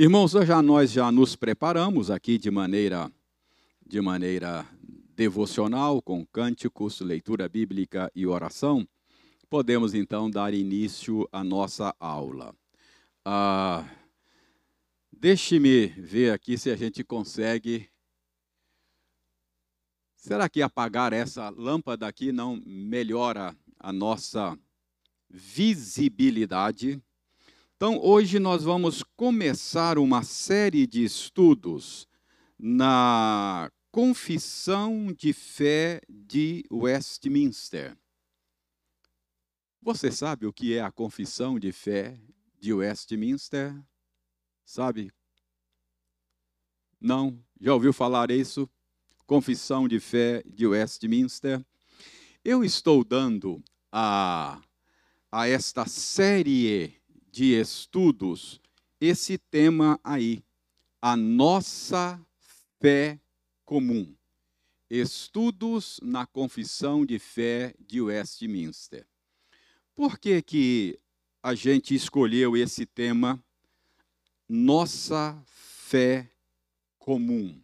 Irmãos, já nós já nos preparamos aqui de maneira de maneira devocional com cânticos, leitura bíblica e oração. Podemos então dar início à nossa aula. Ah, Deixe-me ver aqui se a gente consegue. Será que apagar essa lâmpada aqui não melhora a nossa visibilidade? Então, hoje nós vamos começar uma série de estudos na Confissão de Fé de Westminster. Você sabe o que é a Confissão de Fé de Westminster? Sabe? Não? Já ouviu falar isso? Confissão de Fé de Westminster. Eu estou dando a, a esta série de estudos esse tema aí, a nossa fé comum. Estudos na Confissão de Fé de Westminster. Por que, que a gente escolheu esse tema, nossa fé comum?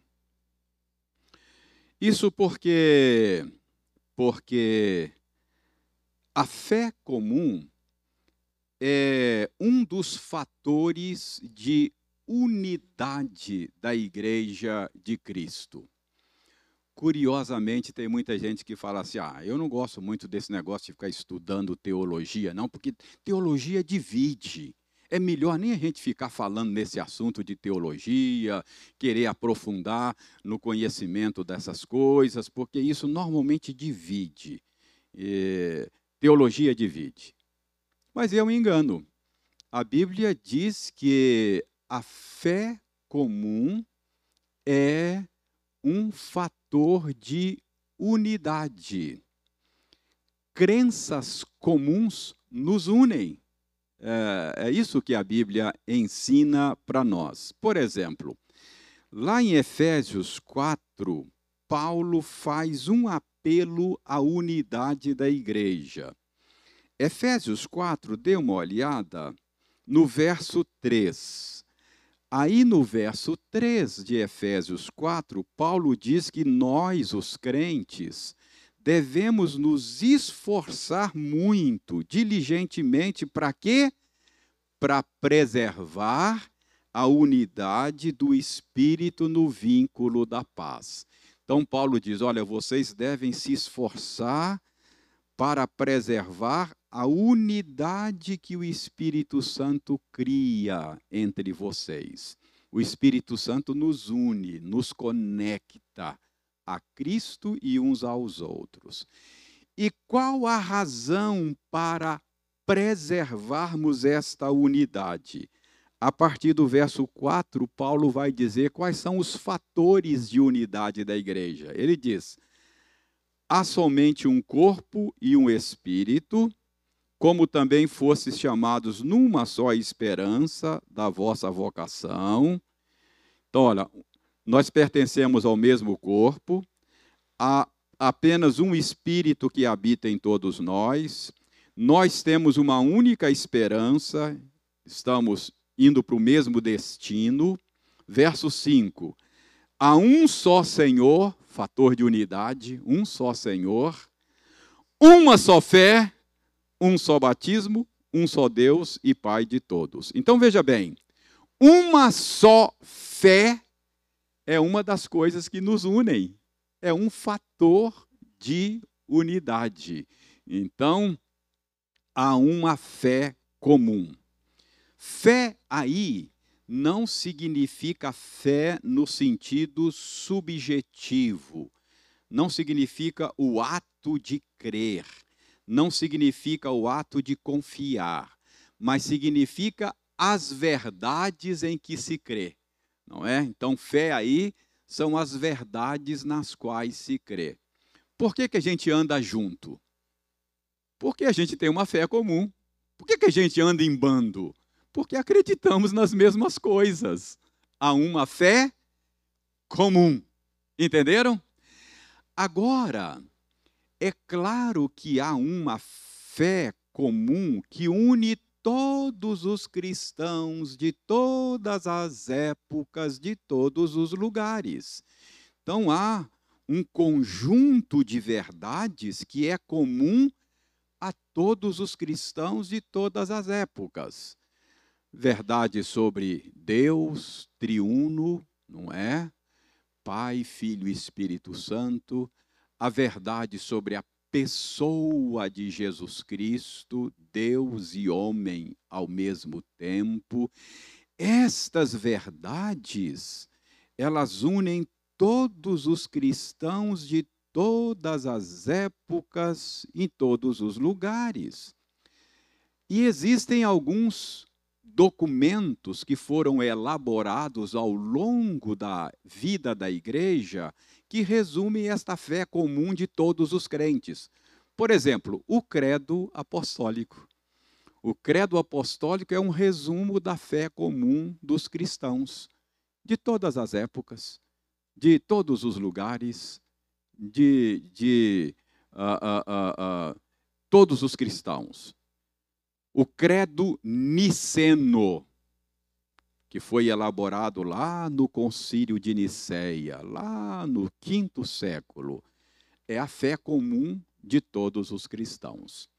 Isso porque porque a fé comum é um dos fatores de unidade da Igreja de Cristo. Curiosamente, tem muita gente que fala assim: ah, eu não gosto muito desse negócio de ficar estudando teologia, não, porque teologia divide. É melhor nem a gente ficar falando nesse assunto de teologia, querer aprofundar no conhecimento dessas coisas, porque isso normalmente divide. É, teologia divide. Mas é um engano. A Bíblia diz que a fé comum é um fator de unidade. Crenças comuns nos unem. É, é isso que a Bíblia ensina para nós. Por exemplo, lá em Efésios 4, Paulo faz um apelo à unidade da igreja. Efésios 4, dê uma olhada no verso 3. Aí no verso 3 de Efésios 4, Paulo diz que nós, os crentes, devemos nos esforçar muito, diligentemente, para quê? Para preservar a unidade do Espírito no vínculo da paz. Então, Paulo diz: olha, vocês devem se esforçar para preservar a unidade que o Espírito Santo cria entre vocês. O Espírito Santo nos une, nos conecta a Cristo e uns aos outros. E qual a razão para preservarmos esta unidade? A partir do verso 4, Paulo vai dizer quais são os fatores de unidade da igreja. Ele diz: há somente um corpo e um espírito como também fostes chamados numa só esperança da vossa vocação. Então, olha, nós pertencemos ao mesmo corpo, há apenas um espírito que habita em todos nós, nós temos uma única esperança, estamos indo para o mesmo destino. Verso 5: há um só Senhor, fator de unidade, um só Senhor, uma só fé um só batismo, um só Deus e Pai de todos. Então veja bem, uma só fé é uma das coisas que nos unem, é um fator de unidade. Então, há uma fé comum. Fé aí não significa fé no sentido subjetivo, não significa o ato de crer não significa o ato de confiar, mas significa as verdades em que se crê, não é? Então, fé aí são as verdades nas quais se crê. Por que, que a gente anda junto? Porque a gente tem uma fé comum. Por que, que a gente anda em bando? Porque acreditamos nas mesmas coisas. Há uma fé comum. Entenderam? Agora, é claro que há uma fé comum que une todos os cristãos de todas as épocas, de todos os lugares. Então há um conjunto de verdades que é comum a todos os cristãos de todas as épocas. Verdade sobre Deus triuno, não é? Pai, Filho e Espírito Santo, a verdade sobre a pessoa de Jesus Cristo, Deus e homem ao mesmo tempo. Estas verdades, elas unem todos os cristãos de todas as épocas, em todos os lugares. E existem alguns documentos que foram elaborados ao longo da vida da igreja que resumem esta fé comum de todos os crentes. Por exemplo, o credo apostólico. O credo apostólico é um resumo da fé comum dos cristãos de todas as épocas, de todos os lugares, de, de uh, uh, uh, todos os cristãos. O credo niceno, que foi elaborado lá no concílio de Nicéia, lá no quinto século, é a fé comum de todos os cristãos.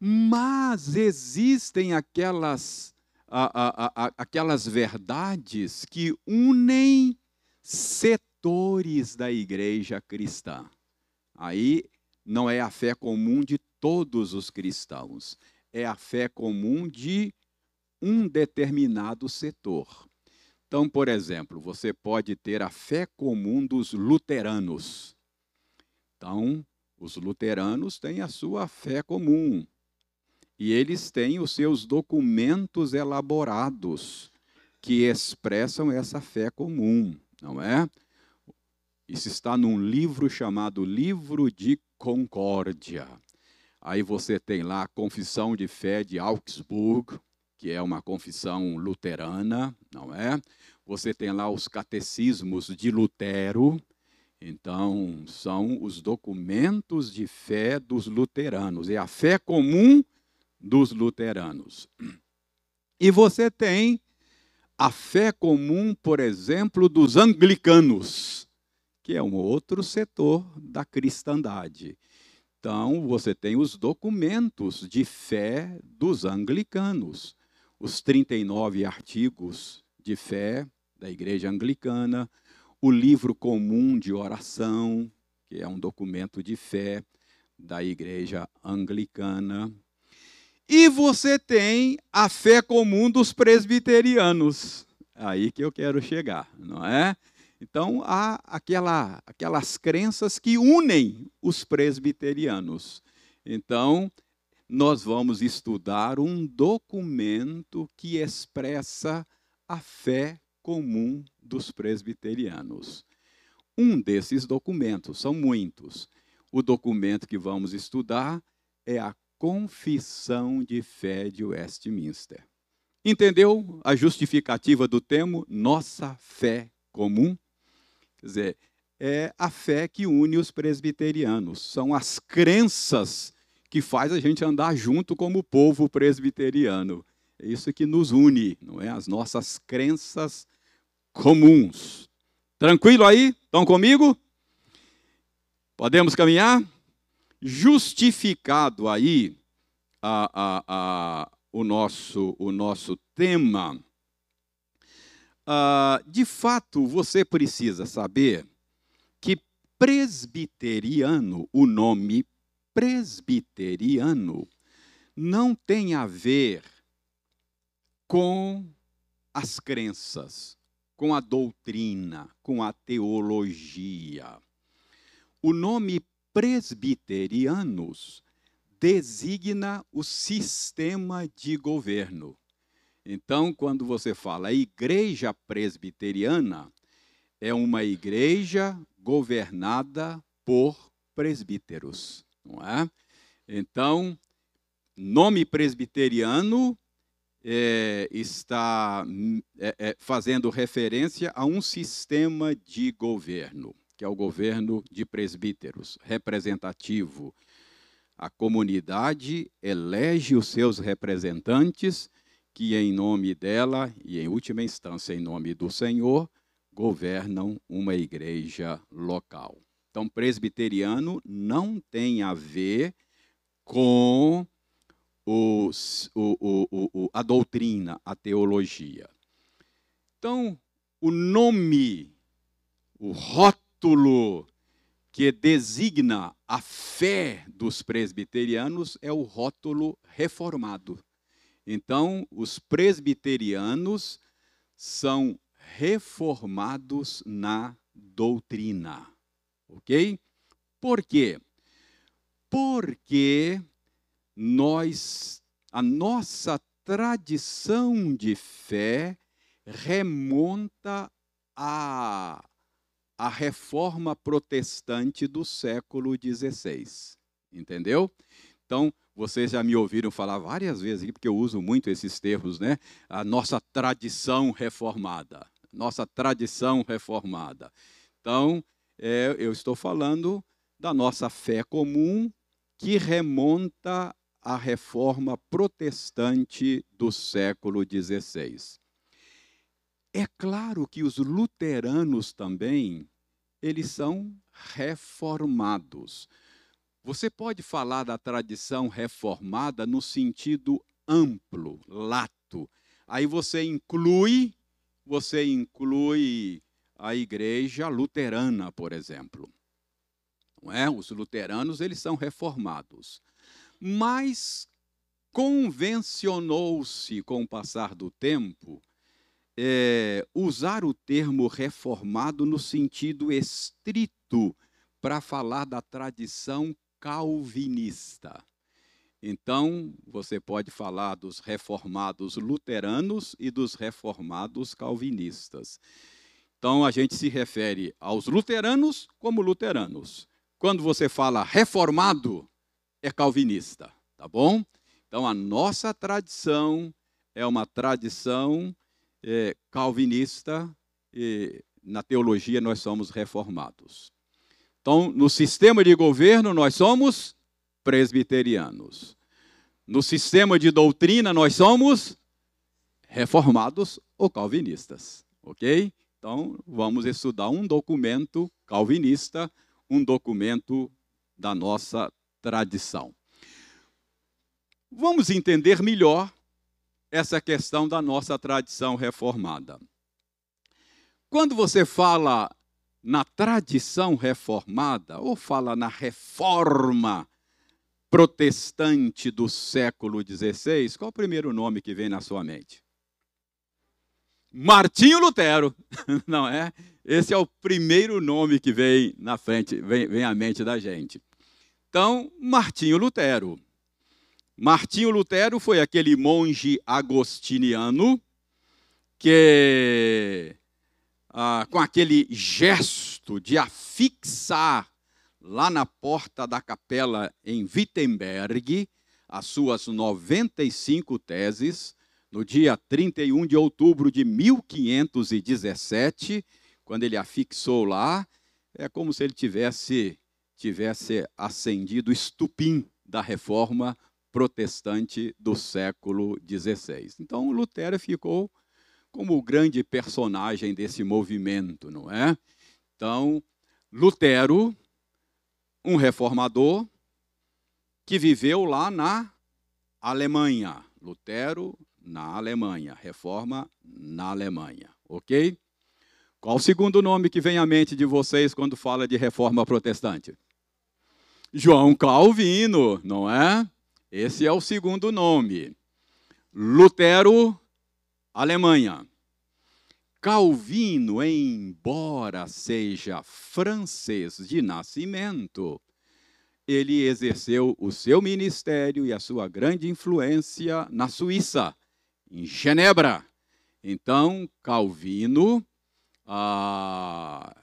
Mas existem aquelas, a, a, a, aquelas verdades que unem setores da igreja cristã. Aí não é a fé comum de todos os cristãos, é a fé comum de um determinado setor. Então, por exemplo, você pode ter a fé comum dos luteranos. Então, os luteranos têm a sua fé comum. E eles têm os seus documentos elaborados que expressam essa fé comum não é? Isso está num livro chamado Livro de Concórdia. Aí você tem lá a Confissão de Fé de Augsburg, que é uma confissão luterana, não é? Você tem lá os catecismos de Lutero. Então, são os documentos de fé dos luteranos, é a fé comum dos luteranos. E você tem a fé comum, por exemplo, dos anglicanos, que é um outro setor da cristandade. Então, você tem os documentos de fé dos anglicanos, os 39 artigos de fé da Igreja Anglicana, o livro comum de oração, que é um documento de fé da Igreja Anglicana, e você tem a fé comum dos presbiterianos. Aí que eu quero chegar, não é? Então, há aquela, aquelas crenças que unem os presbiterianos. Então, nós vamos estudar um documento que expressa a fé comum dos presbiterianos. Um desses documentos, são muitos. O documento que vamos estudar é a Confissão de Fé de Westminster. Entendeu a justificativa do termo nossa fé comum? Quer dizer, é a fé que une os presbiterianos, são as crenças que faz a gente andar junto como povo presbiteriano. É isso que nos une, não é? As nossas crenças comuns. Tranquilo aí? Estão comigo? Podemos caminhar? justificado aí a, a, a, o, nosso, o nosso tema, uh, de fato você precisa saber que presbiteriano, o nome presbiteriano, não tem a ver com as crenças, com a doutrina, com a teologia. O nome presbiterianos designa o sistema de governo. Então, quando você fala igreja presbiteriana, é uma igreja governada por presbíteros, não é? Então, nome presbiteriano é, está é, é, fazendo referência a um sistema de governo que é o governo de presbíteros, representativo. a comunidade elege os seus representantes, que em nome dela e em última instância em nome do Senhor, governam uma igreja local. Então, presbiteriano não tem a ver com os, o, o, o, a doutrina, a teologia. Então, o nome, o rótulo que designa a fé dos presbiterianos é o rótulo reformado. Então, os presbiterianos são reformados na doutrina. Ok? Por quê? Porque nós, a nossa tradição de fé remonta à, à reforma protestante do século XVI. Entendeu? Então, vocês já me ouviram falar várias vezes porque eu uso muito esses termos, né? A nossa tradição reformada. Nossa tradição reformada. Então, é, eu estou falando da nossa fé comum que remonta à reforma protestante do século XVI. É claro que os luteranos também, eles são reformados. Você pode falar da tradição reformada no sentido amplo, lato. Aí você inclui, você inclui a igreja luterana, por exemplo. Não é? Os luteranos, eles são reformados. Mas convencionou-se com o passar do tempo é, usar o termo reformado no sentido estrito para falar da tradição calvinista. Então, você pode falar dos reformados luteranos e dos reformados calvinistas. Então, a gente se refere aos luteranos como luteranos. Quando você fala reformado, é calvinista, tá bom? Então, a nossa tradição é uma tradição é, calvinista, e na teologia nós somos reformados. Então, no sistema de governo, nós somos presbiterianos. No sistema de doutrina, nós somos reformados ou calvinistas. Ok? Então, vamos estudar um documento calvinista, um documento da nossa tradição. Vamos entender melhor essa questão da nossa tradição reformada. Quando você fala na tradição reformada, ou fala na reforma protestante do século XVI, qual o primeiro nome que vem na sua mente? Martinho Lutero, não é? Esse é o primeiro nome que vem na frente, vem, vem à mente da gente. Então, Martinho Lutero. Martinho Lutero foi aquele monge agostiniano que ah, com aquele gesto de afixar lá na porta da capela em Wittenberg as suas 95 teses, no dia 31 de outubro de 1517, quando ele afixou lá, é como se ele tivesse tivesse acendido o estupim da reforma protestante do século XVI. Então Lutero ficou como o grande personagem desse movimento, não é? Então, Lutero, um reformador que viveu lá na Alemanha. Lutero na Alemanha, reforma na Alemanha, ok? Qual o segundo nome que vem à mente de vocês quando fala de reforma protestante? João Calvino, não é? Esse é o segundo nome. Lutero Alemanha. Calvino, embora seja francês de nascimento, ele exerceu o seu ministério e a sua grande influência na Suíça, em Genebra. Então, Calvino, ah,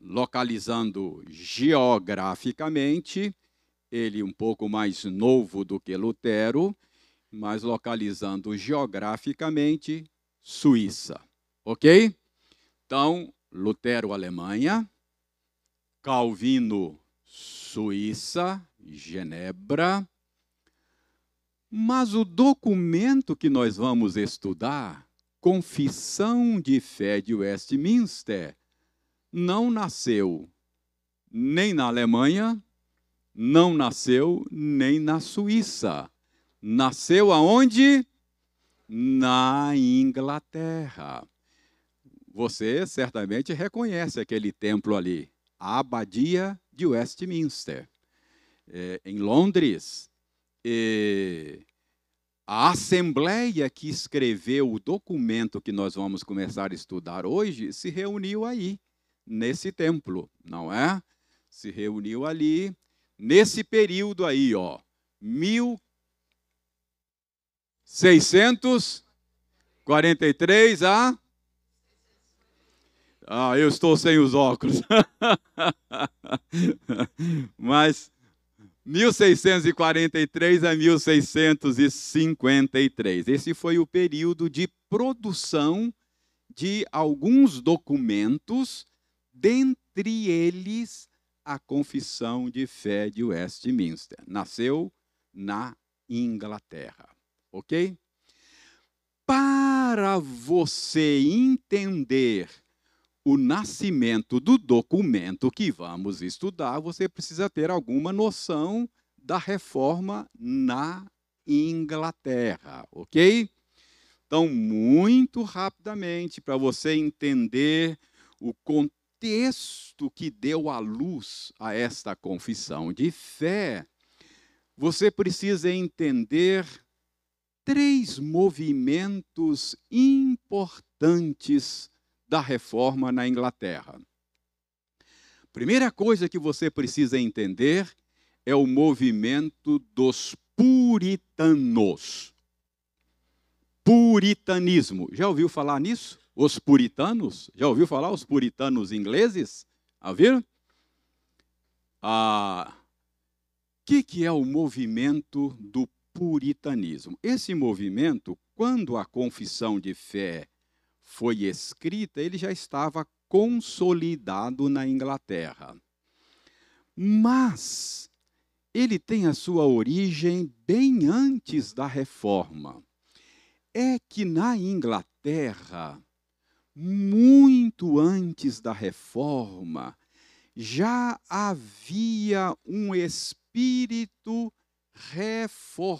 localizando geograficamente, ele um pouco mais novo do que Lutero, mas localizando geograficamente, Suíça. Ok? Então, Lutero, Alemanha, Calvino, Suíça, Genebra. Mas o documento que nós vamos estudar, Confissão de Fé de Westminster, não nasceu nem na Alemanha, não nasceu nem na Suíça. Nasceu aonde? Na Inglaterra. Você certamente reconhece aquele templo ali, a Abadia de Westminster, é, em Londres. E a Assembleia que escreveu o documento que nós vamos começar a estudar hoje se reuniu aí, nesse templo, não é? Se reuniu ali, nesse período aí, ó, 1643 a. Ah, eu estou sem os óculos. Mas 1643 a 1653. Esse foi o período de produção de alguns documentos, dentre eles a Confissão de Fé de Westminster. Nasceu na Inglaterra, ok? Para você entender o nascimento do documento que vamos estudar, você precisa ter alguma noção da reforma na Inglaterra, ok? Então, muito rapidamente, para você entender o contexto texto que deu a luz a esta confissão de fé, você precisa entender três movimentos importantes da reforma na Inglaterra. Primeira coisa que você precisa entender é o movimento dos puritanos. Puritanismo. Já ouviu falar nisso? Os puritanos, já ouviu falar os puritanos ingleses? A ver? Ah, o que, que é o movimento do puritanismo? Esse movimento, quando a confissão de fé foi escrita, ele já estava consolidado na Inglaterra. Mas ele tem a sua origem bem antes da reforma. É que na Inglaterra muito antes da reforma, já havia um espírito reformista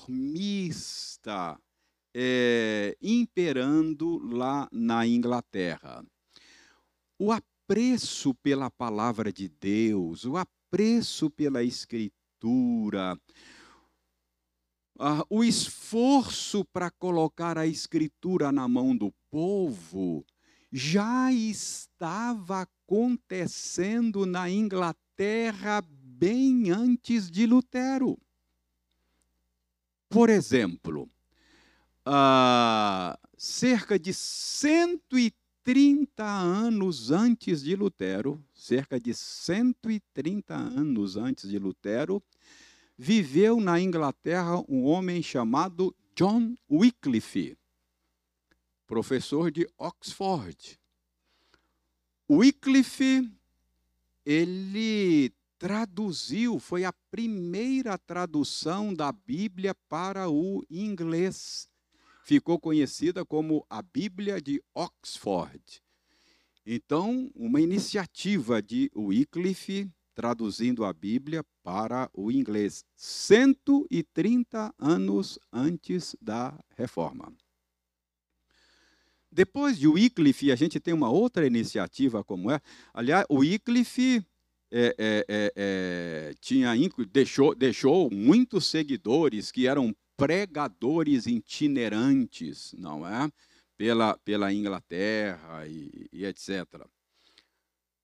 é, imperando lá na Inglaterra. O apreço pela palavra de Deus, o apreço pela Escritura, uh, o esforço para colocar a Escritura na mão do povo, já estava acontecendo na Inglaterra bem antes de Lutero. Por exemplo, uh, cerca de 130 anos antes de Lutero, cerca de 130 anos antes de Lutero, viveu na Inglaterra um homem chamado John Wycliffe professor de Oxford. Wycliffe, ele traduziu, foi a primeira tradução da Bíblia para o inglês. Ficou conhecida como a Bíblia de Oxford. Então, uma iniciativa de Wycliffe traduzindo a Bíblia para o inglês, 130 anos antes da reforma. Depois de Wycliffe, a gente tem uma outra iniciativa como é. Aliás, Wycliffe é, é, é, tinha, deixou, deixou muitos seguidores que eram pregadores itinerantes, não é? Pela, pela Inglaterra e, e etc.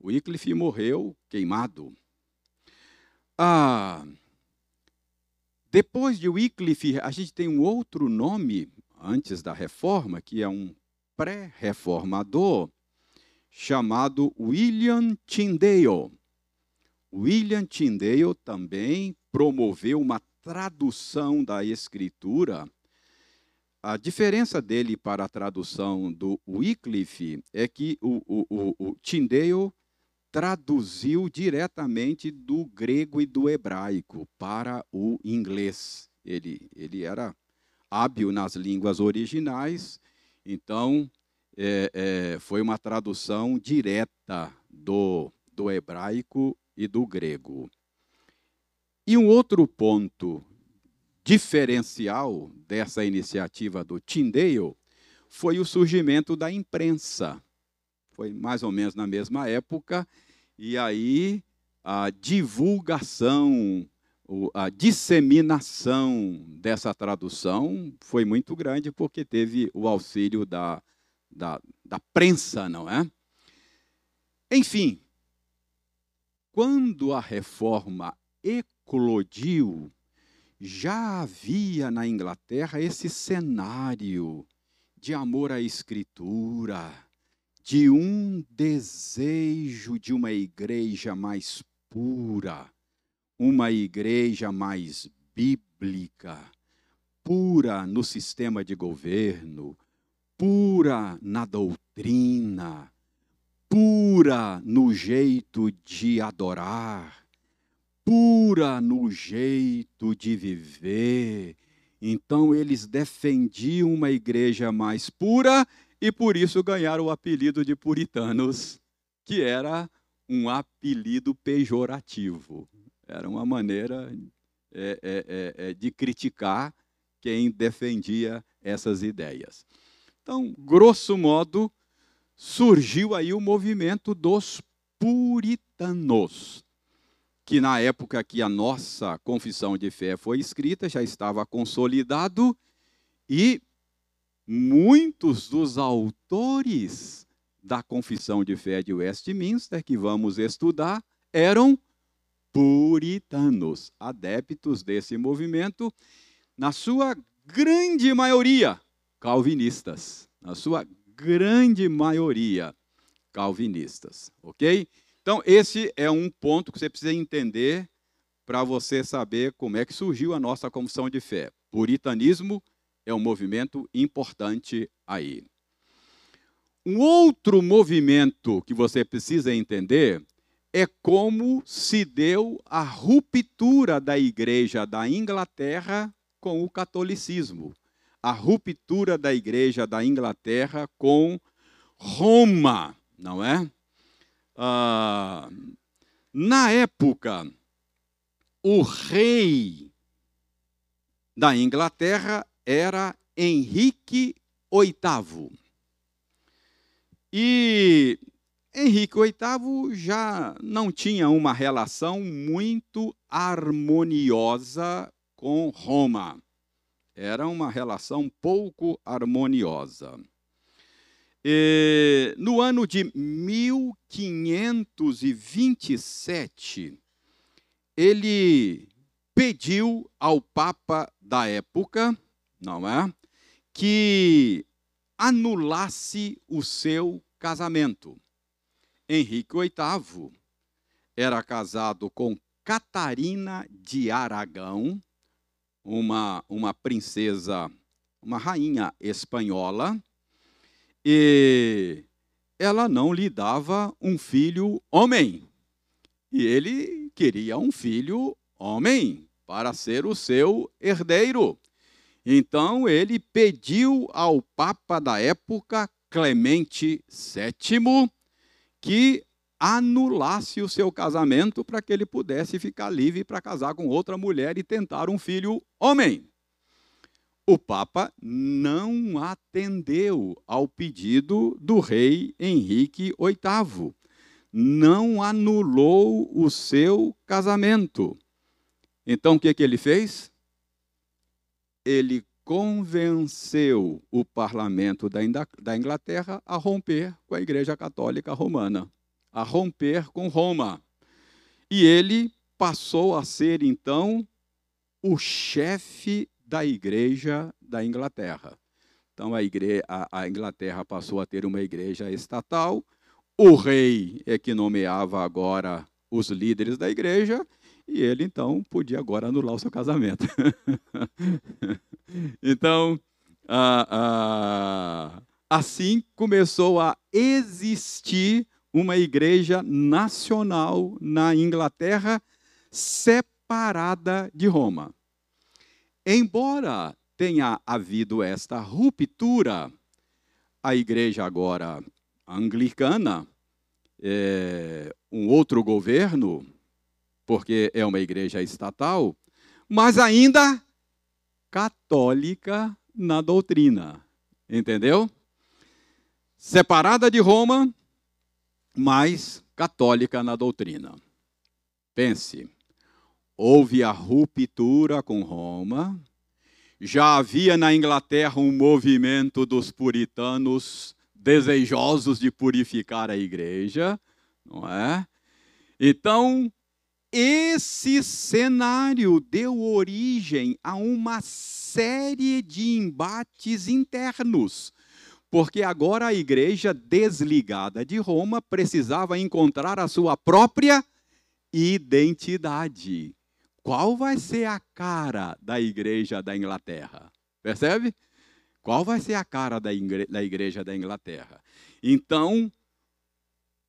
Wycliffe morreu queimado. Ah, depois de Wycliffe, a gente tem um outro nome antes da reforma, que é um pré-reformador chamado William Tyndale. William Tyndale também promoveu uma tradução da Escritura. A diferença dele para a tradução do Wycliffe é que o, o, o, o Tyndale traduziu diretamente do grego e do hebraico para o inglês. Ele, ele era hábil nas línguas originais, então é, é, foi uma tradução direta do, do hebraico e do grego. E um outro ponto diferencial dessa iniciativa do Tyndale foi o surgimento da imprensa. Foi mais ou menos na mesma época, e aí a divulgação, a disseminação dessa tradução foi muito grande, porque teve o auxílio da, da, da prensa, não é? Enfim, quando a reforma eclodiu, já havia na Inglaterra esse cenário de amor à Escritura, de um desejo de uma igreja mais pura, uma igreja mais bíblica, pura no sistema de governo, pura na doutrina, pura no jeito de adorar, pura no jeito de viver. Então eles defendiam uma igreja mais pura e por isso ganharam o apelido de puritanos, que era um apelido pejorativo. Era uma maneira é, é, é, é de criticar quem defendia essas ideias. Então, grosso modo, surgiu aí o movimento dos puritanos, que na época que a nossa confissão de fé foi escrita já estava consolidado e muitos dos autores da confissão de fé de Westminster que vamos estudar eram puritanos, adeptos desse movimento, na sua grande maioria calvinistas, na sua grande maioria calvinistas, ok? Então, esse é um ponto que você precisa entender para você saber como é que surgiu a nossa confissão de fé. Puritanismo é um movimento importante aí. Um outro movimento que você precisa entender é como se deu a ruptura da igreja da Inglaterra com o catolicismo a ruptura da igreja da Inglaterra com Roma, não é? Ah, na época, o rei da Inglaterra era Henrique VIII. E Henrique VIII já não tinha uma relação muito harmoniosa com Roma era uma relação pouco harmoniosa. E, no ano de 1527, ele pediu ao Papa da época, não é, que anulasse o seu casamento. Henrique VIII era casado com Catarina de Aragão, uma, uma princesa, uma rainha espanhola, e ela não lhe dava um filho homem. E ele queria um filho homem para ser o seu herdeiro. Então ele pediu ao Papa da época, Clemente VII, que anulasse o seu casamento para que ele pudesse ficar livre para casar com outra mulher e tentar um filho homem. O Papa não atendeu ao pedido do rei Henrique VIII. Não anulou o seu casamento. Então o que, que ele fez? Ele convenceu o parlamento da Inglaterra a romper com a Igreja Católica Romana a romper com Roma. E ele passou a ser, então, o chefe da igreja da Inglaterra. Então, a, a, Inglaterra passou a ter uma igreja estatal, o rei é que nomeava agora os líderes da igreja, e ele, então, podia agora anular o seu casamento. então, assim começou a existir uma igreja nacional na Inglaterra, separada de Roma. Embora tenha havido esta ruptura, a igreja agora anglicana, é, um outro governo, porque é uma igreja estatal, mas ainda católica na doutrina. Entendeu? Separada de Roma, mas católica na doutrina. Pense, houve a ruptura com Roma, já havia na Inglaterra um movimento dos puritanos desejosos de purificar a igreja, não é? Então, esse cenário deu origem a uma série de embates internos, porque agora a igreja desligada de Roma precisava encontrar a sua própria identidade. Qual vai ser a cara da igreja da Inglaterra? Percebe? Qual vai ser a cara da igreja da Inglaterra? Então,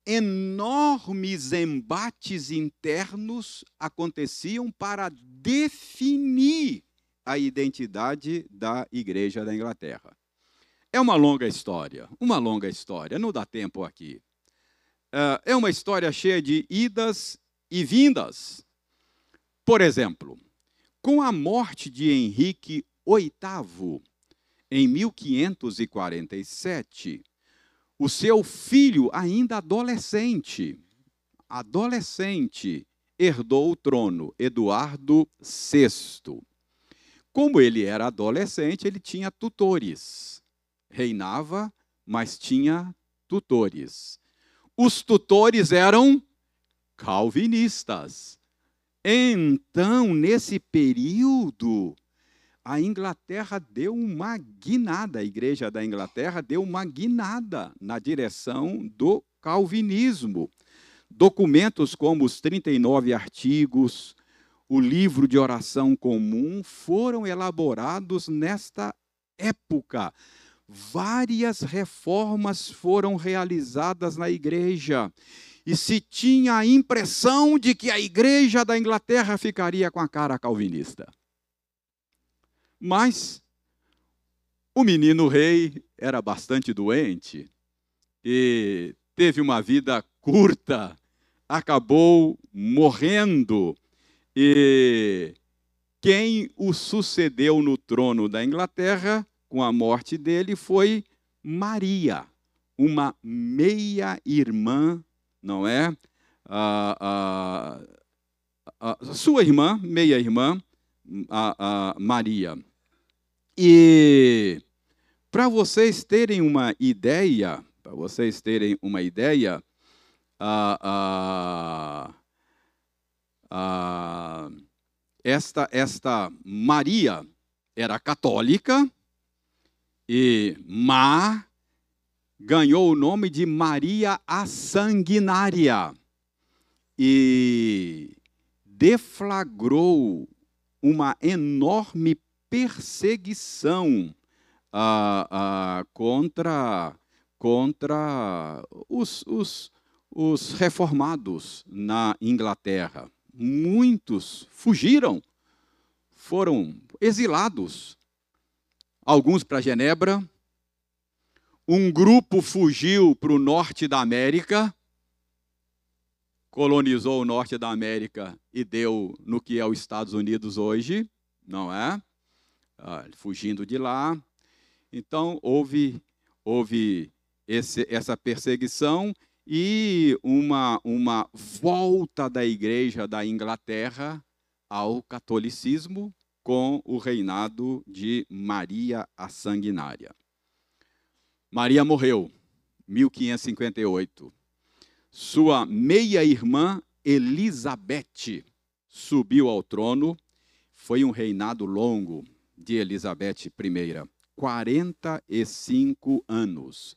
enormes embates internos aconteciam para definir a identidade da igreja da Inglaterra. É uma longa história, uma longa história, não dá tempo aqui. É, é uma história cheia de idas e vindas. Por exemplo, com a morte de Henrique VIII, em 1547, o seu filho, ainda adolescente, adolescente, herdou o trono, Eduardo VI. Como ele era adolescente, ele tinha tutores. Reinava, mas tinha tutores. Os tutores eram calvinistas. Então, nesse período, a Inglaterra deu uma guinada, a igreja da Inglaterra deu uma guinada na direção do calvinismo. Documentos como os 39 artigos, o livro de oração comum foram elaborados nesta época. Várias reformas foram realizadas na igreja. E se tinha a impressão de que a igreja da Inglaterra ficaria com a cara calvinista. Mas o menino rei era bastante doente e teve uma vida curta, acabou morrendo. E quem o sucedeu no trono da Inglaterra, com a morte dele, foi Maria, uma meia-irmã, não é? A, a, a, sua irmã, meia-irmã, Maria. E para vocês terem uma ideia, para vocês terem uma ideia, esta, esta Maria era católica e Má ganhou o nome de Maria a Sanguinária e deflagrou uma enorme perseguição ah, ah, contra, contra os, os, os reformados na Inglaterra. Muitos fugiram, foram exilados. Alguns para Genebra, um grupo fugiu para o norte da América, colonizou o norte da América e deu no que é os Estados Unidos hoje, não é? ah, fugindo de lá. Então, houve, houve esse, essa perseguição e uma, uma volta da igreja da Inglaterra ao catolicismo com o reinado de Maria a Sanguinária. Maria morreu, 1558. Sua meia-irmã Elizabeth subiu ao trono. Foi um reinado longo, de Elizabeth I, 45 anos.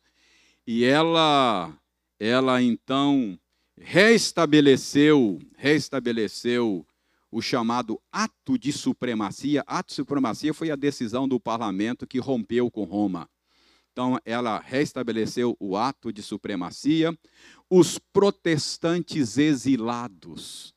E ela ela então restabeleceu, restabeleceu o chamado ato de supremacia. Ato de supremacia foi a decisão do parlamento que rompeu com Roma. Então, ela restabeleceu o ato de supremacia. Os protestantes exilados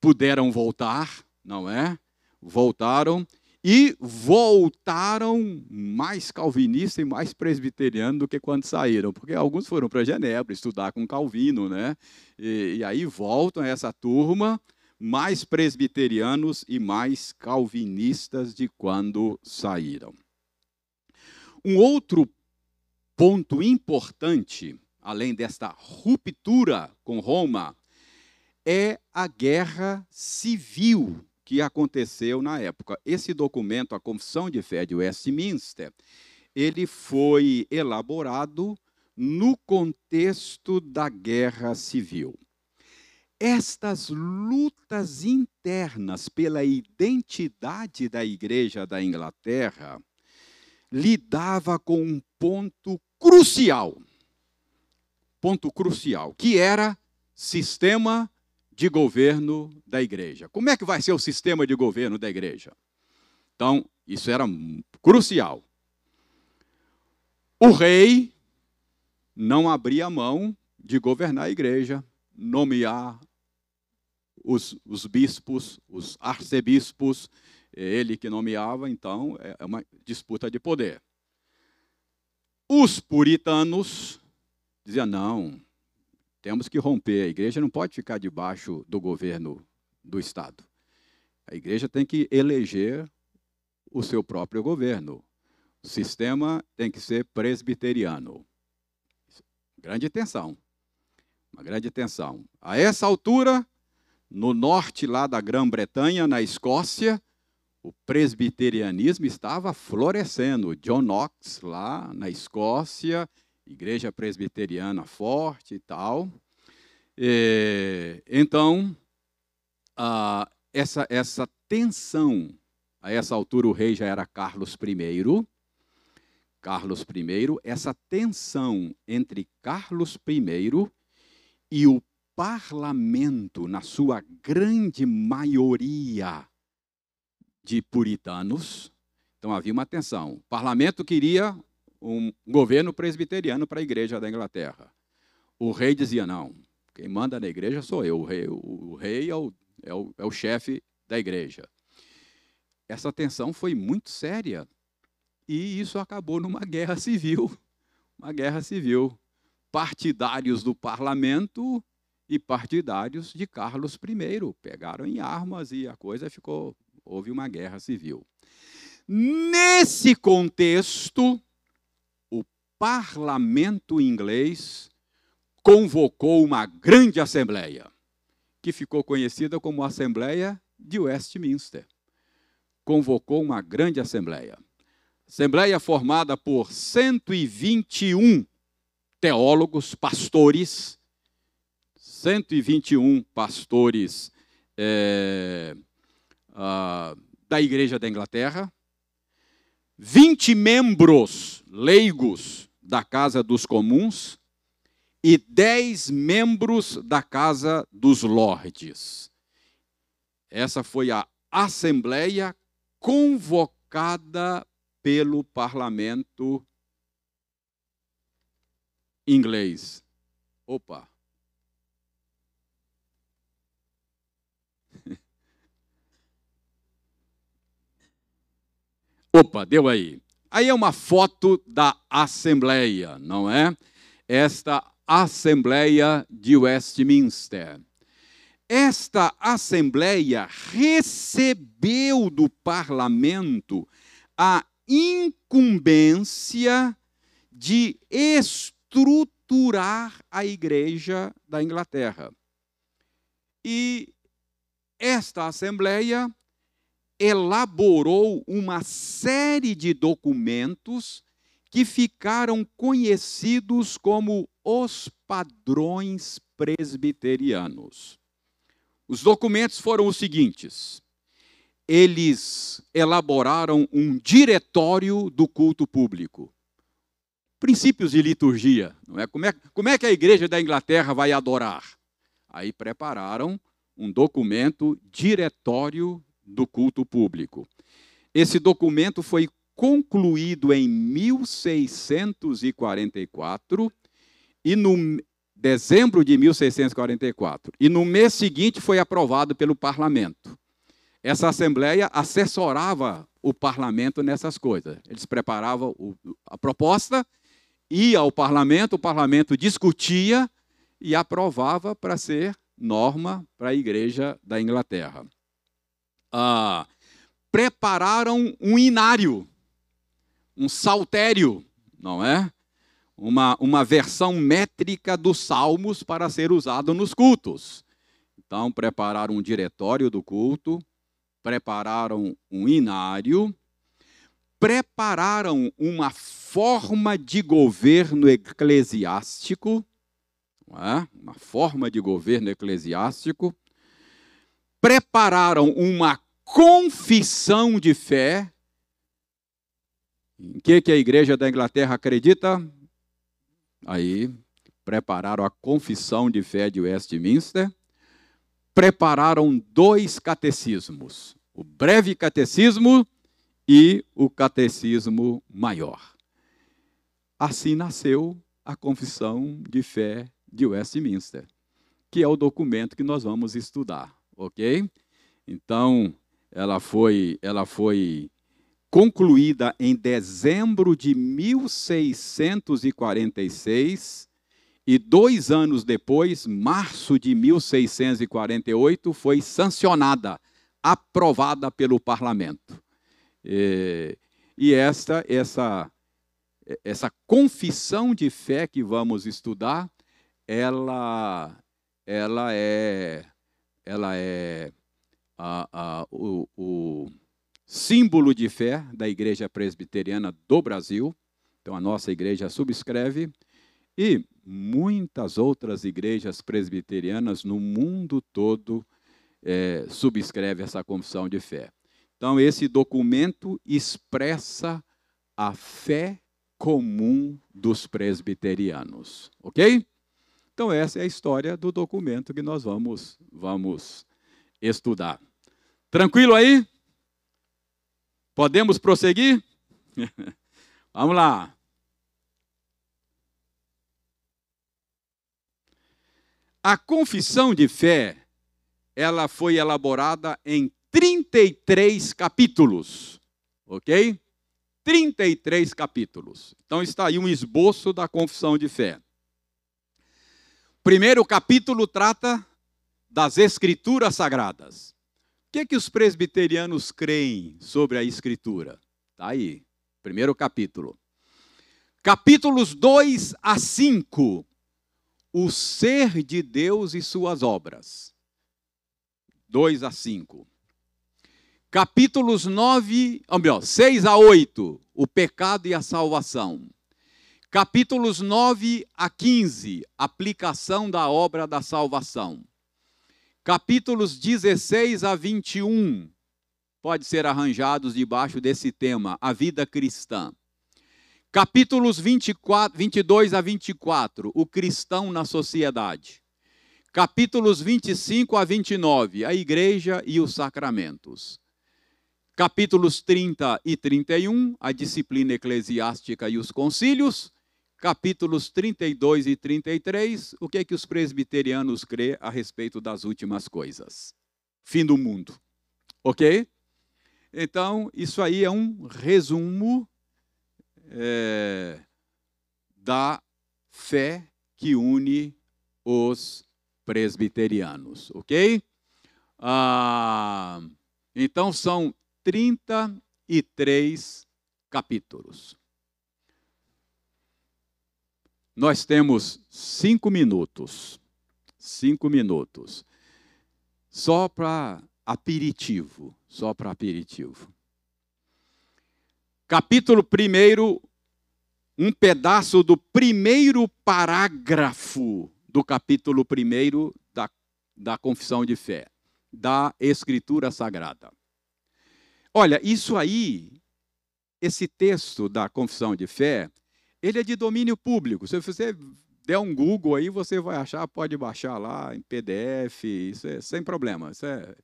puderam voltar, não é? Voltaram e voltaram mais calvinista e mais presbiteriano do que quando saíram, porque alguns foram para Genebra estudar com Calvino, né? E, e aí voltam essa turma mais presbiterianos e mais calvinistas de quando saíram. Um outro ponto importante, além desta ruptura com Roma, é a guerra civil que aconteceu na época. Esse documento, a Confissão de Fé de Westminster, ele foi elaborado no contexto da guerra civil. Estas lutas internas pela identidade da Igreja da Inglaterra lidava com um ponto crucial. Ponto crucial, que era sistema de governo da igreja. Como é que vai ser o sistema de governo da igreja? Então, isso era crucial. O rei não abria mão de governar a igreja, nomear os, os bispos, os arcebispos, ele que nomeava, então é uma disputa de poder. Os puritanos diziam: não, temos que romper. A igreja não pode ficar debaixo do governo do Estado. A igreja tem que eleger o seu próprio governo. O sistema tem que ser presbiteriano. Grande tensão. Uma grande tensão. A essa altura, no norte lá da Grã-Bretanha, na Escócia, o presbiterianismo estava florescendo. John Knox, lá na Escócia, igreja presbiteriana forte e tal. E, então, a, essa, essa tensão, a essa altura o rei já era Carlos I. Carlos I, essa tensão entre Carlos I e o parlamento, na sua grande maioria de puritanos, então havia uma tensão. O parlamento queria um governo presbiteriano para a igreja da Inglaterra. O rei dizia: não, quem manda na igreja sou eu, o rei, o, o rei é, o, é, o, é o chefe da igreja. Essa tensão foi muito séria e isso acabou numa guerra civil. Uma guerra civil. Partidários do parlamento e partidários de Carlos I pegaram em armas e a coisa ficou. Houve uma guerra civil. Nesse contexto, parlamento inglês convocou uma grande assembleia, que ficou conhecida como Assembleia de Westminster. Convocou uma grande assembleia. Assembleia formada por 121 teólogos, pastores, 121 pastores é, ah, da Igreja da Inglaterra, 20 membros leigos da Casa dos Comuns e dez membros da Casa dos Lordes. Essa foi a Assembleia convocada pelo parlamento inglês. Opa! Opa, deu aí. Aí é uma foto da Assembleia, não é? Esta Assembleia de Westminster. Esta Assembleia recebeu do parlamento a incumbência de estruturar a Igreja da Inglaterra. E esta Assembleia elaborou uma série de documentos que ficaram conhecidos como os padrões presbiterianos. Os documentos foram os seguintes: eles elaboraram um diretório do culto público. Princípios de liturgia, não é? Como, é? como é que a igreja da Inglaterra vai adorar? Aí prepararam um documento, diretório do culto público. Esse documento foi concluído em 1644 e no dezembro de 1644. E no mês seguinte foi aprovado pelo parlamento. Essa assembleia assessorava o parlamento nessas coisas. Eles preparavam a proposta, ia ao parlamento, o parlamento discutia e aprovava para ser norma para a igreja da Inglaterra. Ah, prepararam um inário, um saltério, não é? Uma, uma versão métrica dos salmos para ser usado nos cultos. Então, prepararam um diretório do culto, prepararam um inário, prepararam uma forma de governo eclesiástico, é? uma forma de governo eclesiástico, prepararam uma confissão de fé. Em que, que a igreja da Inglaterra acredita? Aí, prepararam a confissão de fé de Westminster, prepararam dois catecismos, o breve catecismo e o catecismo maior. Assim nasceu a confissão de fé de Westminster, que é o documento que nós vamos estudar, ok? Então, ela foi, ela foi concluída em dezembro de 1646 e dois anos depois, março de 1648, foi sancionada, aprovada pelo parlamento. E, e esta, essa, essa confissão de fé que vamos estudar, ela, ela é, ela é a, a, o, o símbolo de fé da Igreja Presbiteriana do Brasil. Então, a nossa igreja subscreve. E muitas outras igrejas presbiterianas no mundo todo é, subscreve essa confissão de fé. Então, esse documento expressa a fé comum dos presbiterianos, ok? Então, essa é a história do documento que nós vamos, vamos estudar. Tranquilo aí? Podemos prosseguir? vamos lá. A confissão de fé, ela foi elaborada em 33 capítulos, ok? 33 capítulos. Então está aí um esboço da confissão de fé. Primeiro capítulo trata das escrituras sagradas. O que, é que os presbiterianos creem sobre a escritura? Está aí, primeiro capítulo. Capítulos 2 a 5, o ser de Deus e suas obras. 2 a 5. Capítulos 9, ou melhor, 6 a 8, o pecado e a salvação. Capítulos 9 a 15, aplicação da obra da salvação. Capítulos 16 a 21, pode ser arranjados debaixo desse tema, a vida cristã. Capítulos 24, 22 a 24, o cristão na sociedade. Capítulos 25 a 29, a igreja e os sacramentos. Capítulos 30 e 31, a disciplina eclesiástica e os concílios. Capítulos 32 e 33, o que é que os presbiterianos crê a respeito das últimas coisas? Fim do mundo. Ok? Então, isso aí é um resumo é, da fé que une os presbiterianos, ok? Ah, então são 33 capítulos. Nós temos cinco minutos. Cinco minutos. Só para aperitivo. Só para aperitivo. Capítulo 1, um pedaço do primeiro parágrafo do capítulo 1 da, da Confissão de Fé, da Escritura Sagrada. Olha, isso aí, esse texto da confissão de fé, ele é de domínio público. Se você der um Google aí, você vai achar, pode baixar lá em PDF, isso é sem problema. Isso é,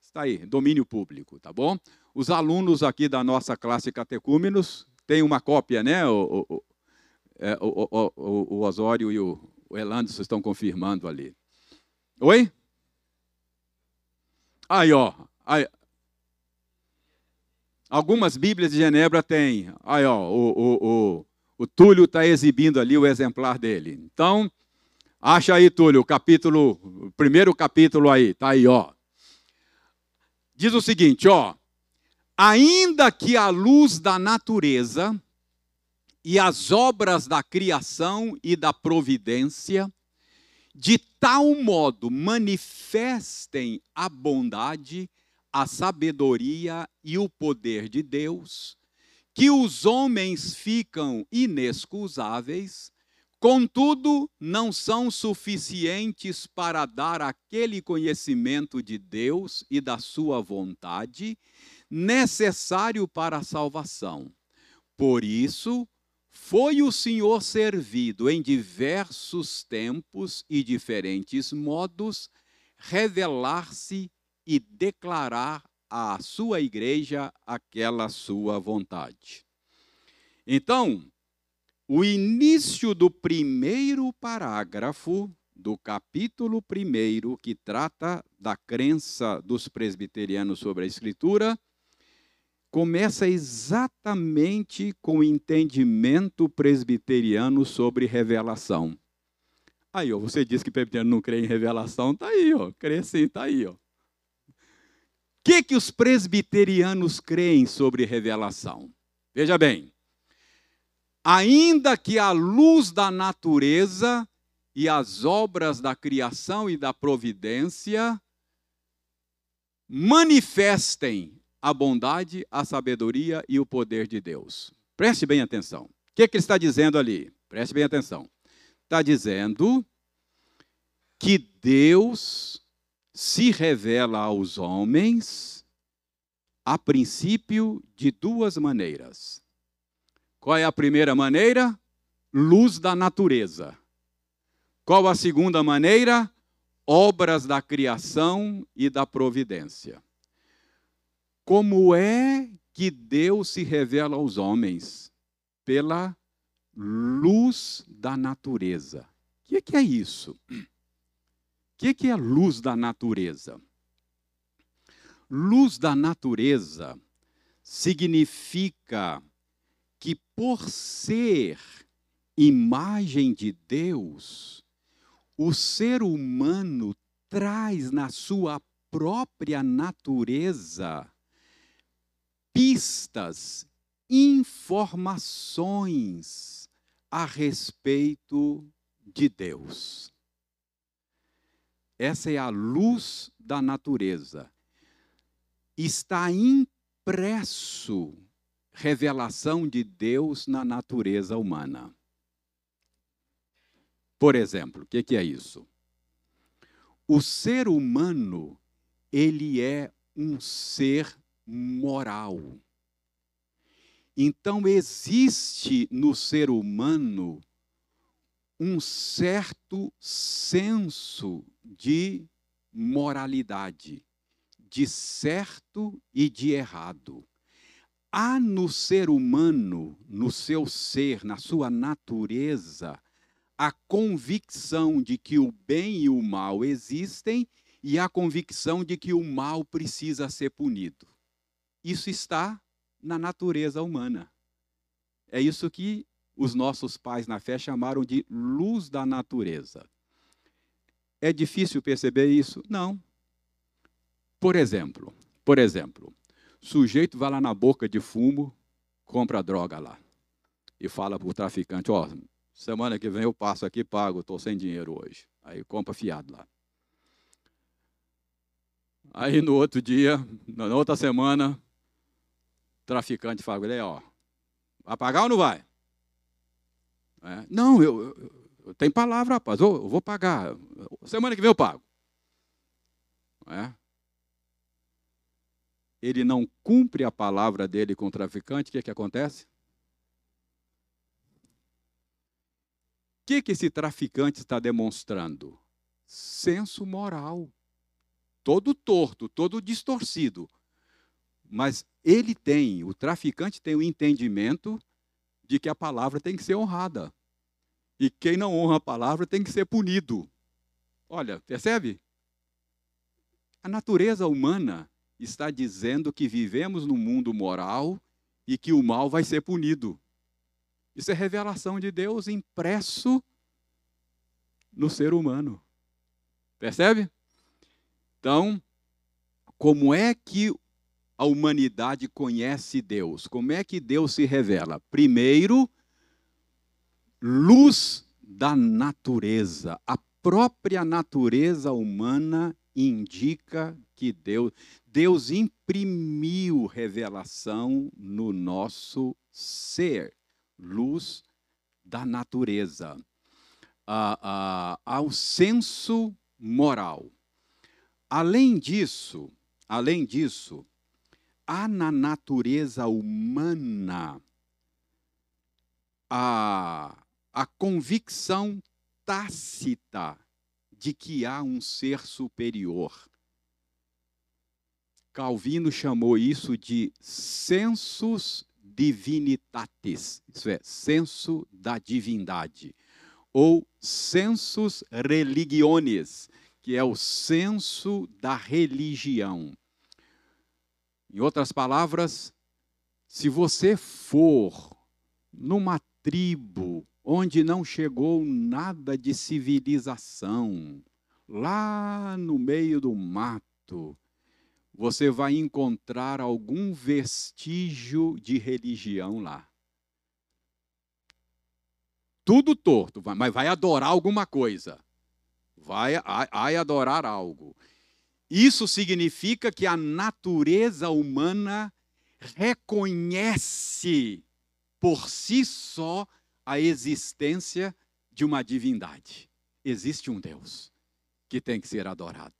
está aí, domínio público, tá bom? os alunos aqui da nossa classe catecúmenos têm uma cópia, né? O, o, é, o, o, o Osório e o, o estão confirmando ali. Oi? Aí, ó. Aí. Algumas Bíblias de Genebra têm. Aí, ó. O, o, o, o Túlio está exibindo ali o exemplar dele. Então, acha aí, Túlio, o capítulo, o primeiro capítulo aí. Está aí, ó. Diz o seguinte, ó. Ainda que a luz da natureza e as obras da criação e da providência de tal modo manifestem a bondade, a sabedoria e o poder de Deus, que os homens ficam inexcusáveis, contudo, não são suficientes para dar aquele conhecimento de Deus e da sua vontade necessário para a salvação. Por isso, foi o Senhor servido em diversos tempos e diferentes modos revelar-se e declarar à sua igreja aquela sua vontade. Então, o início do primeiro parágrafo do capítulo primeiro, que trata da crença dos presbiterianos sobre a Escritura, começa exatamente com o entendimento presbiteriano sobre revelação. Aí, ó, você diz que presbiteriano não crê em revelação, tá aí, ó, crê sim, tá aí, ó. Que que os presbiterianos creem sobre revelação? Veja bem, ainda que a luz da natureza e as obras da criação e da providência manifestem a bondade, a sabedoria e o poder de Deus. Preste bem atenção. O que, que ele está dizendo ali? Preste bem atenção. Está dizendo que Deus se revela aos homens a princípio de duas maneiras. Qual é a primeira maneira? Luz da natureza. Qual a segunda maneira? Obras da criação e da providência. Como é que Deus se revela aos homens? Pela luz da natureza. O que, que é isso? Que, que é luz da natureza? Luz da natureza significa que, por ser imagem de Deus, o ser humano traz na sua própria natureza pistas, informações a respeito de Deus. Essa é a luz da natureza. Está impresso revelação de Deus na natureza humana. Por exemplo, o que, que é isso? O ser humano, ele é um ser moral. Então, existe no ser humano um certo senso de moralidade, de certo e de errado. Há no ser humano, no seu ser, na sua natureza, a convicção de que o bem e o mal existem e a convicção de que o mal precisa ser punido. Isso está na natureza humana. É isso que os nossos pais na fé chamaram de luz da natureza. É difícil perceber isso? Não. Por exemplo, por exemplo, sujeito vai lá na boca de fumo, compra droga lá e fala para o traficante, ó, oh, semana que vem eu passo aqui pago, estou sem dinheiro hoje. Aí compra fiado lá. Aí no outro dia, na outra semana, traficante fala, ó, vai pagar ou não vai? É, não, eu, eu, eu, tenho palavra, rapaz, eu, eu, vou pagar. Semana que vem eu pago. É? Ele não cumpre a palavra dele com o traficante, o que, que acontece? O que, que esse traficante está demonstrando? Senso moral. Todo torto, todo distorcido. Mas ele tem, o traficante tem o entendimento de que a palavra tem que ser honrada. E quem não honra a palavra tem que ser punido. Olha, percebe? A natureza humana está dizendo que vivemos num mundo moral e que o mal vai ser punido. Isso é revelação de Deus impresso no ser humano. Percebe? Então, como é que a humanidade conhece Deus? Como é que Deus se revela? Primeiro, luz da natureza. A própria natureza humana indica que Deus, Deus imprimiu revelação no nosso ser, luz da natureza, ao senso moral. Além disso, além disso, há na natureza humana a, a convicção tácita de que há um ser superior. Calvino chamou isso de sensus divinitatis, isso é, senso da divindade, ou sensus religiones, que é o senso da religião. Em outras palavras, se você for numa tribo onde não chegou nada de civilização, lá no meio do mato, você vai encontrar algum vestígio de religião lá. Tudo torto, mas vai adorar alguma coisa. Vai, vai adorar algo. Isso significa que a natureza humana reconhece por si só a existência de uma divindade. Existe um Deus que tem que ser adorado.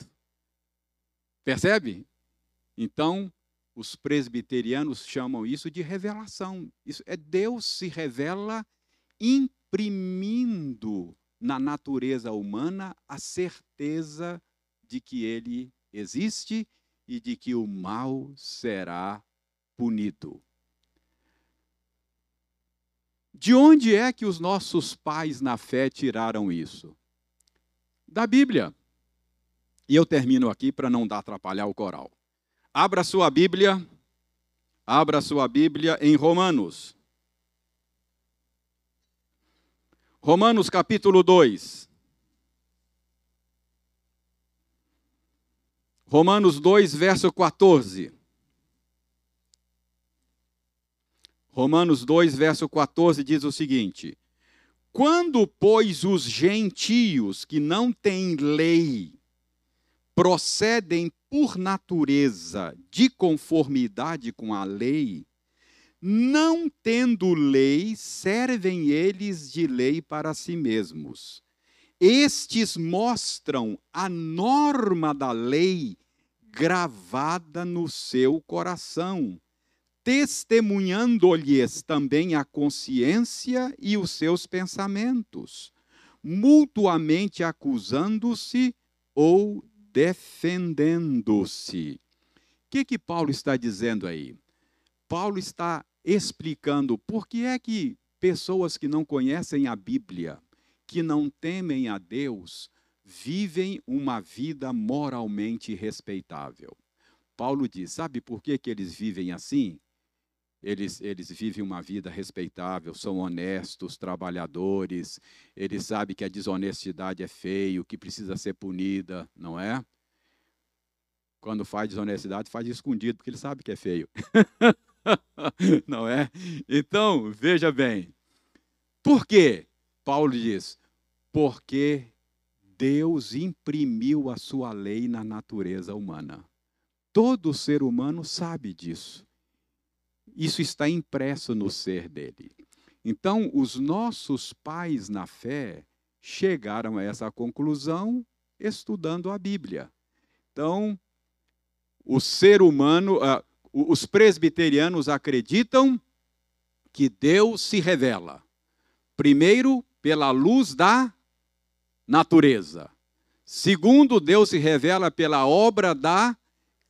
Percebe? Então, os presbiterianos chamam isso de revelação. Isso é Deus se revela imprimindo na natureza humana a certeza de que ele existe e de que o mal será punido. De onde é que os nossos pais na fé tiraram isso? Da Bíblia. E eu termino aqui para não dar atrapalhar o coral. Abra sua Bíblia, abra sua Bíblia em Romanos. Romanos capítulo 2. Romanos 2, verso 14. Romanos 2, verso 14 diz o seguinte: Quando, pois, os gentios que não têm lei procedem por natureza de conformidade com a lei, não tendo lei, servem eles de lei para si mesmos. Estes mostram a norma da lei gravada no seu coração testemunhando-lhes também a consciência e os seus pensamentos, mutuamente acusando-se ou defendendo-se. O que, que Paulo está dizendo aí? Paulo está explicando por que é que pessoas que não conhecem a Bíblia, que não temem a Deus, vivem uma vida moralmente respeitável. Paulo diz: sabe por que, que eles vivem assim? eles, eles vivem uma vida respeitável, são honestos, trabalhadores, eles sabem que a desonestidade é feio, que precisa ser punida, não é? Quando faz desonestidade, faz escondido, porque ele sabe que é feio. não é? Então, veja bem. Por quê? Paulo diz: porque Deus imprimiu a sua lei na natureza humana. Todo ser humano sabe disso. Isso está impresso no ser dele. Então, os nossos pais na fé chegaram a essa conclusão estudando a Bíblia. Então, o ser humano, uh, os presbiterianos acreditam que Deus se revela, primeiro, pela luz da natureza. Segundo, Deus se revela pela obra da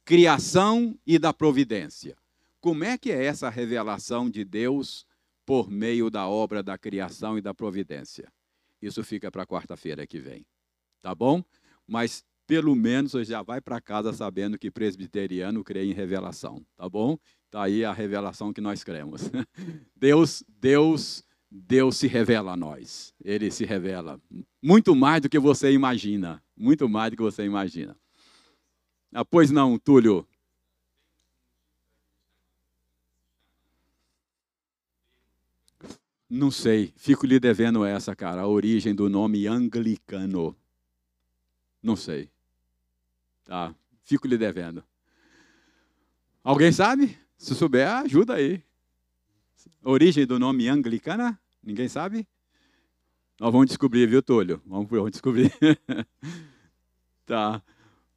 criação e da providência. como é que é essa revelação de Deus por meio da obra da criação e da providência? Isso fica para quarta-feira que vem. Tá bom? Mas pelo menos você já vai para casa sabendo que presbiteriano crê em revelação, tá bom? Tá aí a revelação que nós cremos. Deus, Deus, Deus se revela a nós. Ele se revela muito mais do que você imagina, muito mais do que você imagina. Ah, pois não, Túlio. Não sei, fico lhe devendo essa, cara, a origem do nome anglicano. Não sei. Tá, fico lhe devendo. Alguém sabe? Se souber, ajuda aí. Origem do nome anglicana? Ninguém sabe? Nós vamos descobrir, viu, Túlio? Vamos, vamos descobrir. tá.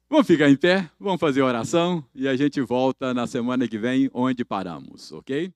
Vamos ficar em pé, vamos fazer oração e a gente volta na semana que vem onde paramos, ok?